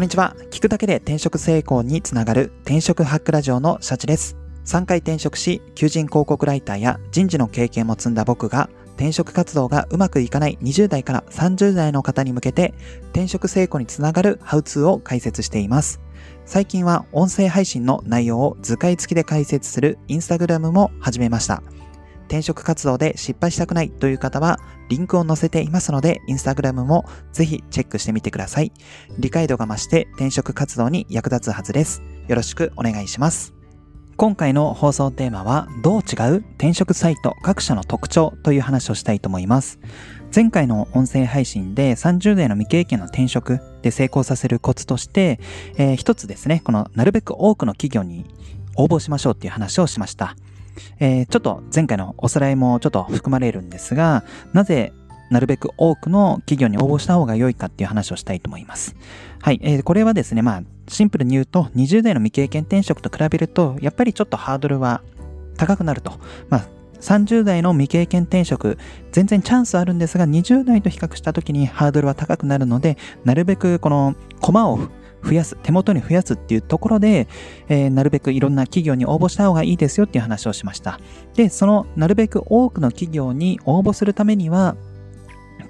こんにちは。聞くだけで転職成功につながる転職ハックラジオのシャチです。3回転職し、求人広告ライターや人事の経験も積んだ僕が、転職活動がうまくいかない20代から30代の方に向けて、転職成功につながるハウツーを解説しています。最近は音声配信の内容を図解付きで解説するインスタグラムも始めました。転職活動で失敗したくないという方は、リンクを載せていますので、インスタグラムもぜひチェックしてみてください。理解度が増して転職活動に役立つはずです。よろしくお願いします。今回の放送テーマは、どう違う？転職サイト各社の特徴という話をしたいと思います。前回の音声配信で30代の未経験の転職で成功させるコツとして、えー、一つですね、このなるべく多くの企業に応募しましょうっていう話をしました。えー、ちょっと前回のおさらいもちょっと含まれるんですが、なぜなるべく多くの企業に応募した方が良いかっていう話をしたいと思います。はい。えー、これはですね、まあ、シンプルに言うと、20代の未経験転職と比べると、やっぱりちょっとハードルは高くなると。まあ、30代の未経験転職、全然チャンスあるんですが、20代と比較した時にハードルは高くなるので、なるべくこの駒を増やす、手元に増やすっていうところで、えー、なるべくいろんな企業に応募した方がいいですよっていう話をしました。で、そのなるべく多くの企業に応募するためには、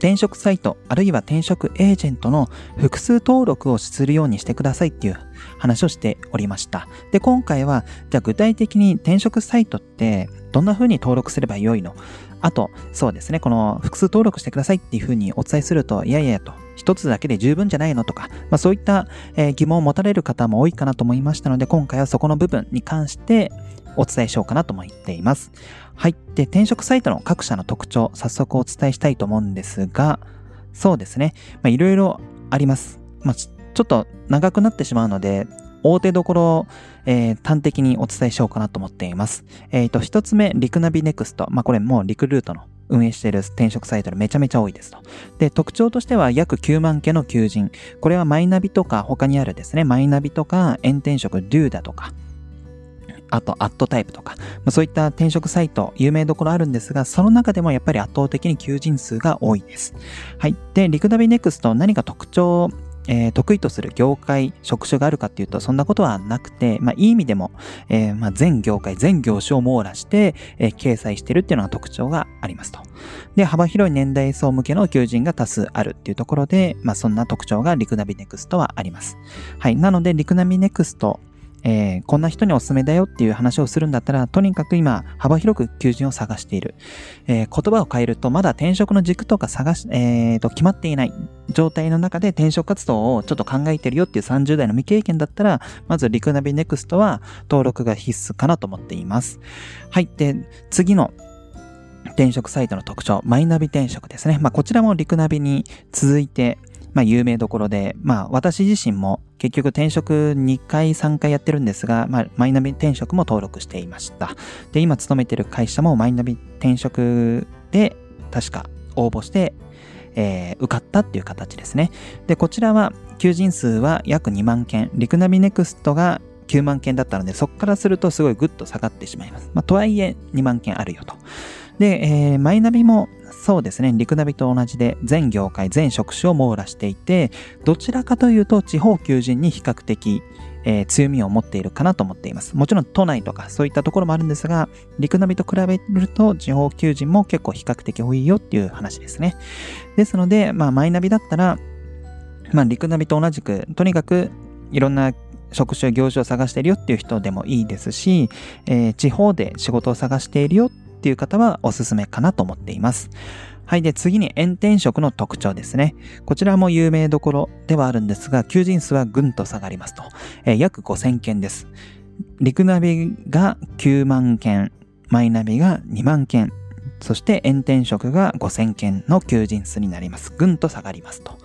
転職サイト、あるいは転職エージェントの複数登録をするようにしてくださいっていう話をしておりました。で、今回は、じゃあ具体的に転職サイトってどんな風に登録すればよいの？あと、そうですね、この複数登録してくださいっていう風にお伝えすると、いやいやと、一つだけで十分じゃないのとか、まあ、そういった、え疑問を持たれる方も多いかなと思いましたので、今回はそこの部分に関してお伝えしようかなと思っています。はい。で、転職サイトの各社の特徴、早速お伝えしたいと思うんですが、そうですね、まあ、いろいろあります。まあ、ちょっと長くなってしまうので、大手どころ、えー、端的にお伝えしようかなと思っています。えっ、ー、と、一つ目、リクナビネクスト。まあ、これもうリクルートの運営している転職サイトでめちゃめちゃ多いですと。で、特徴としては約9万件の求人。これはマイナビとか他にあるですね、マイナビとか、エン転職、デューダとか、あと、アットタイプとか、まあ、そういった転職サイト、有名どころあるんですが、その中でもやっぱり圧倒的に求人数が多いです。はい。で、リクナビネクスト何か特徴えー、得意とする業界、職種があるかっていうと、そんなことはなくて、まあ、いい意味でも、えー、まあ、全業界、全業種を網羅して、えー、掲載してるっていうのが特徴がありますと。で、幅広い年代層向けの求人が多数あるっていうところで、まあ、そんな特徴がリクナビネクストはあります。はい。なので、リクナビネクスト、えー、こんな人におすすめだよっていう話をするんだったら、とにかく今、幅広く求人を探している。えー、言葉を変えると、まだ転職の軸とか探し、えー、と、決まっていない状態の中で転職活動をちょっと考えてるよっていう30代の未経験だったら、まずリクナビネクストは登録が必須かなと思っています。はい。で、次の転職サイトの特徴、マイナビ転職ですね。まあ、こちらもリクナビに続いて、まあ、有名どころで、まあ、私自身も結局転職2回3回やってるんですが、まあ、マイナビ転職も登録していました。で、今勤めてる会社もマイナビ転職で確か応募して、えー、受かったっていう形ですね。で、こちらは求人数は約2万件、リクナビネクストが9万件だったので、そこからするとすごいグッと下がってしまいます。まあ、とはいえ2万件あるよと。で、えー、マイナビもそうですね、リクナビと同じで全業界、全職種を網羅していて、どちらかというと地方求人に比較的、えー、強みを持っているかなと思っています。もちろん都内とかそういったところもあるんですが、リクナビと比べると地方求人も結構比較的多いよっていう話ですね。ですので、まあマイナビだったら、まあリクナビと同じく、とにかくいろんな職種や業種を探しているよっていう人でもいいですし、えー、地方で仕事を探しているよっていう方はおすすめかなと思っています。はい。で、次に炎天色の特徴ですね。こちらも有名どころではあるんですが、求人数はぐんと下がりますと。えー、約5000件です。リクナビが9万件、マイナビが2万件、そして炎天色が5000件の求人数になります。ぐんと下がりますと。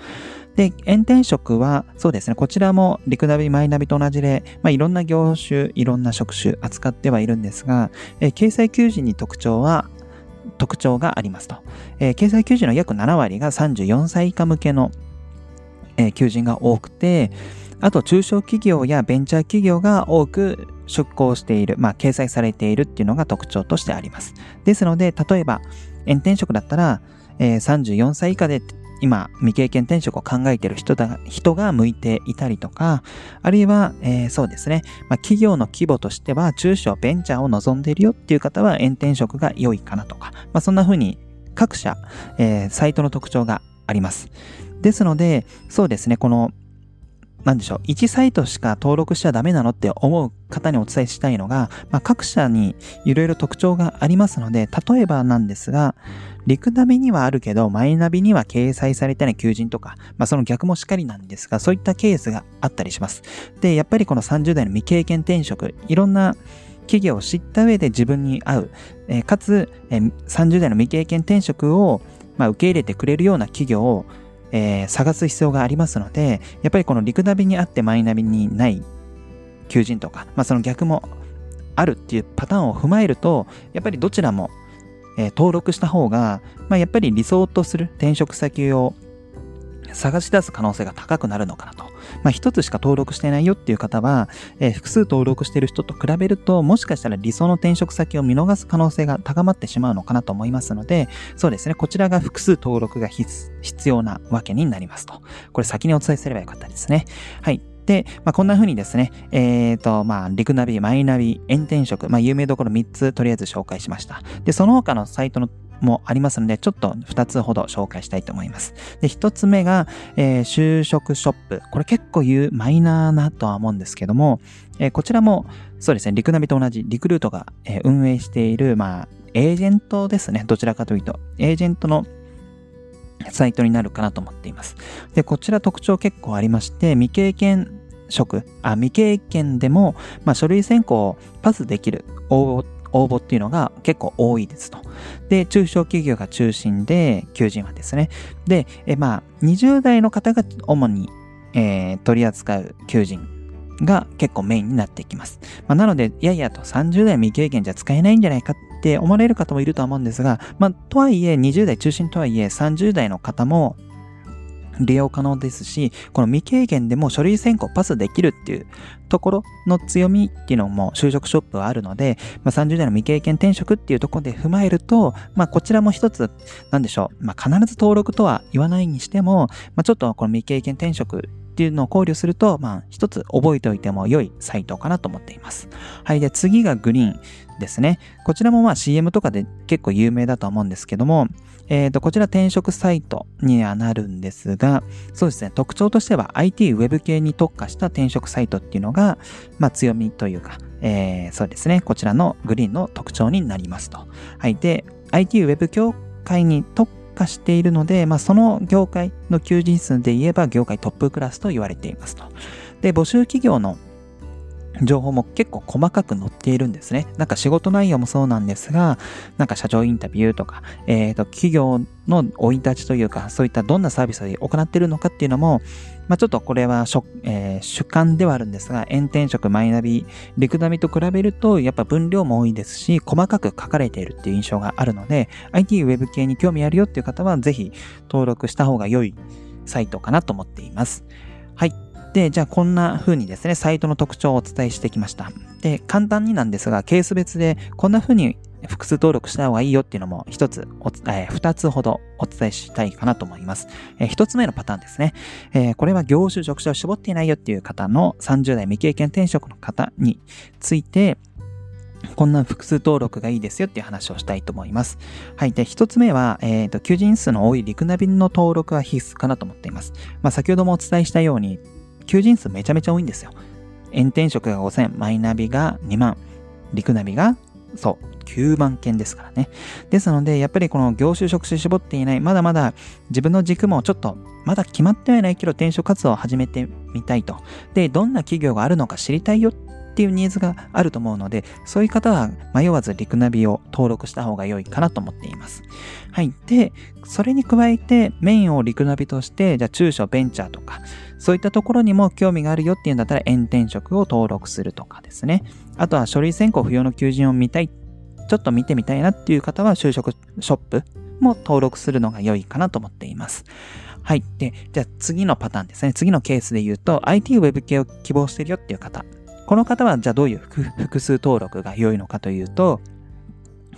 で、炎天色は、そうですね、こちらもリクナビ、マイナビと同じで、まあ、いろんな業種、いろんな職種扱ってはいるんですが、えー、掲載求人に特徴は、特徴がありますと。えー、掲載求人の約7割が34歳以下向けの、えー、求人が多くて、あと中小企業やベンチャー企業が多く出向している、まあ、掲載されているっていうのが特徴としてあります。ですので、例えば、炎天職だったら、えー、34歳以下で今、未経験転職を考えている人だ人が向いていたりとか、あるいは、えー、そうですね、まあ、企業の規模としては、中小ベンチャーを望んでいるよっていう方は、炎転職が良いかなとか、まあ、そんな風に各社、えー、サイトの特徴があります。ですので、そうですね、このなんでしょう、1サイトしか登録しちゃダメなのって思う方にお伝えしたいのが、まあ、各社にいろいろ特徴がありますので、例えばなんですが、リクナビにはあるけど、マイナビには掲載されてない求人とか、まあ、その逆もしっかりなんですが、そういったケースがあったりします。で、やっぱりこの30代の未経験転職、いろんな企業を知った上で自分に合う、えー、かつ、えー、30代の未経験転職を、まあ、受け入れてくれるような企業をえー、探す必要がありますので、やっぱりこのリクナビにあってマイナビにない求人とか、まあ、その逆もあるっていうパターンを踏まえると、やっぱりどちらも、えー、登録した方が、まあ、やっぱり理想とする転職先を探し出す可能性が高くなるのかなと。まあ、一つしか登録してないよっていう方は、えー、複数登録してる人と比べると、もしかしたら理想の転職先を見逃す可能性が高まってしまうのかなと思いますので、そうですね、こちらが複数登録が必要なわけになりますと。これ先にお伝えすればよかったですね。はい。で、まあ、こんな風にですね、えっ、ー、と、まあ、リクナビ、マイナビ、炎転職、まあ、有名どころ3つとりあえず紹介しました。で、その他のサイトのもありますので、ちょっと2つほど紹介したいと思います。で、1つ目が、えー、就職ショップ。これ結構言うマイナーなとは思うんですけども、えー、こちらも、そうですね、リクナビと同じリクルートが、えー、運営している、まあ、エージェントですね。どちらかというと、エージェントのサイトになるかなと思っています。で、こちら特徴結構ありまして、未経験職、あ、未経験でも、まあ、書類選考をパスできる応募応募っていうのが結構多いですと。で、中小企業が中心で、求人はですね。で、えまあ、20代の方が主に、えー、取り扱う求人が結構メインになってきます。まあ、なので、いやいやと30代未経験じゃ使えないんじゃないかって思われる方もいるとは思うんですが、まあ、とはいえ、20代中心とはいえ、30代の方も、利用可能ですし、この未経験でも書類選考パスできるっていうところの強みっていうのも就職ショップはあるので、まあ、30代の未経験転職っていうところで踏まえると、まあ、こちらも一つ、なんでしょう、まあ、必ず登録とは言わないにしても、まあ、ちょっとこの未経験転職っていうのを考慮すると、まあ、一つ覚えておいても良いサイトかなと思っています。はい。で、次がグリーンですね。こちらもまあ CM とかで結構有名だと思うんですけども、えっ、ー、と、こちら転職サイトにはなるんですが、そうですね、特徴としては IT ウェブ系に特化した転職サイトっていうのが、まあ強みというか、えー、そうですね、こちらのグリーンの特徴になりますと。はい。で、IT ウェブ業界に特化しているので、まあその業界の求人数で言えば業界トップクラスと言われていますと。で、募集企業の情報も結構細かく載っているんですね。なんか仕事内容もそうなんですが、なんか社長インタビューとか、えっ、ー、と、企業の生い立ちというか、そういったどんなサービスを行っているのかっていうのも、まあ、ちょっとこれは、えー、主観ではあるんですが、炎転職、マイナビ、リクナビと比べると、やっぱ分量も多いですし、細かく書かれているっていう印象があるので、IT ウェブ系に興味あるよっていう方は、ぜひ登録した方が良いサイトかなと思っています。はい。で、じゃあこんな風にですね、サイトの特徴をお伝えしてきました。で、簡単になんですが、ケース別でこんな風に複数登録した方がいいよっていうのも一つ、えー、二つほどお伝えしたいかなと思います。えー、一つ目のパターンですね。えー、これは業種、職種を絞っていないよっていう方の30代未経験転職の方について、こんな複数登録がいいですよっていう話をしたいと思います。はい。で、一つ目は、えっ、ー、と、求人数の多いリクナビの登録は必須かなと思っています。まあ、先ほどもお伝えしたように、求人数めちゃめちゃ多いんですよ。炎天職が5000、マイナビが2万、リクナビが、そう、9万件ですからね。ですので、やっぱりこの業種職種絞っていない、まだまだ自分の軸もちょっと、まだ決まってはいないけど転職活動を始めてみたいと。で、どんな企業があるのか知りたいよっていうニーズがあると思うので、そういう方は迷わずリクナビを登録した方が良いかなと思っています。はい。で、それに加えてメインをリクナビとして、じゃあ中小ベンチャーとか、そういったところにも興味があるよっていうんだったら、炎転職を登録するとかですね。あとは書類選考不要の求人を見たい、ちょっと見てみたいなっていう方は、就職ショップも登録するのが良いかなと思っています。はい。で、じゃあ次のパターンですね。次のケースで言うと、IT ウェブ系を希望してるよっていう方。この方は、じゃあどういう複数登録が良いのかというと、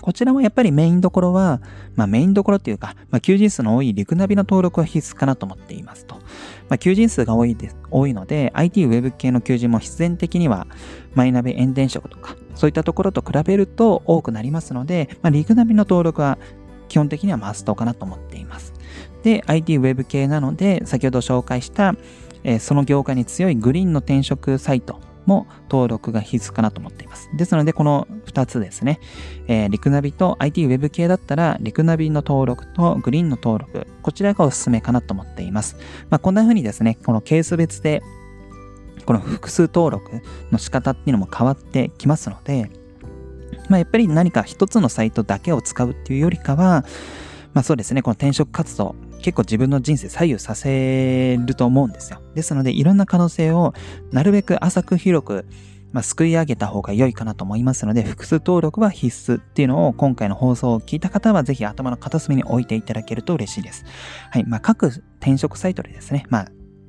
こちらもやっぱりメインどころは、まあメインどころっていうか、まあ求人数の多いリクナビの登録は必須かなと思っていますと。まあ求人数が多いです、多いので、IT ウェブ系の求人も必然的には、マイナビ炎電職とか、そういったところと比べると多くなりますので、まあリクナビの登録は基本的にはマストかなと思っています。で、IT ウェブ系なので、先ほど紹介した、えー、その業界に強いグリーンの転職サイトも登録が必須かなと思っています。ですので、この2つですね、えー、リクナビと IT ウェブ系だったら、リクナビの登録とグリーンの登録、こちらがおすすめかなと思っています。まあ、こんな風にですね、このケース別で、この複数登録の仕方っていうのも変わってきますので、まあ、やっぱり何か一つのサイトだけを使うっていうよりかは、まあそうですね、この転職活動、結構自分の人生左右させると思うんですよ。ですので、いろんな可能性をなるべく浅く広く、まあ、すくい上げた方が良いかなと思いますので、複数登録は必須っていうのを今回の放送を聞いた方はぜひ頭の片隅に置いていただけると嬉しいです。はい。まあ、各転職サイトでですね、まあ、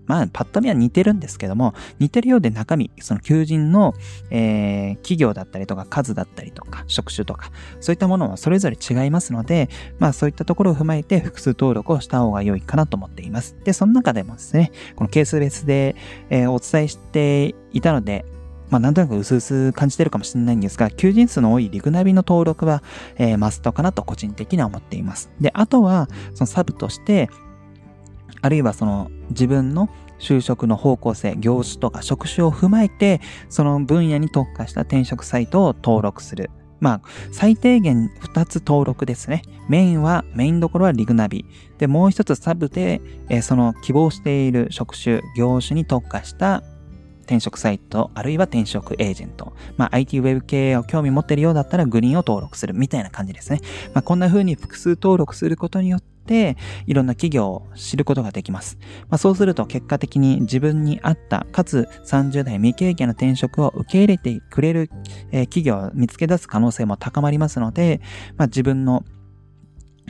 まあ、パッと見は似てるんですけども、似てるようで中身、その求人の、えー、企業だったりとか、数だったりとか、職種とか、そういったものはそれぞれ違いますので、まあ、そういったところを踏まえて複数登録をした方が良いかなと思っています。で、その中でもですね、このケース別で、えー、お伝えしていたので、まあ、なんとなく薄々感じてるかもしれないんですが、求人数の多いリグナビの登録は、えー、マストかなと個人的には思っています。で、あとは、そのサブとして、あるいはその自分の就職の方向性、業種とか職種を踏まえて、その分野に特化した転職サイトを登録する。まあ、最低限2つ登録ですね。メインは、メインどころはリグナビ。で、もう一つサブで、え、その希望している職種、業種に特化した転職サイト、あるいは転職エージェント。まあ、IT ウェブ系を興味持ってるようだったらグリーンを登録するみたいな感じですね。まあ、こんな風に複数登録することによって、いろんな企業を知ることができます。まあ、そうすると結果的に自分に合った、かつ30代未経験の転職を受け入れてくれる、えー、企業を見つけ出す可能性も高まりますので、まあ、自分の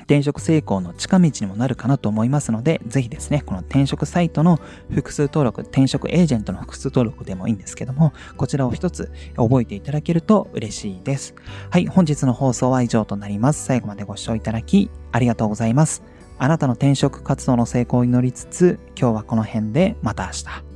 転職成功の近道にもなるかなと思いますので、ぜひですね、この転職サイトの複数登録、転職エージェントの複数登録でもいいんですけども、こちらを一つ覚えていただけると嬉しいです。はい、本日の放送は以上となります。最後までご視聴いただき、ありがとうございます。あなたの転職活動の成功を祈りつつ、今日はこの辺でまた明日。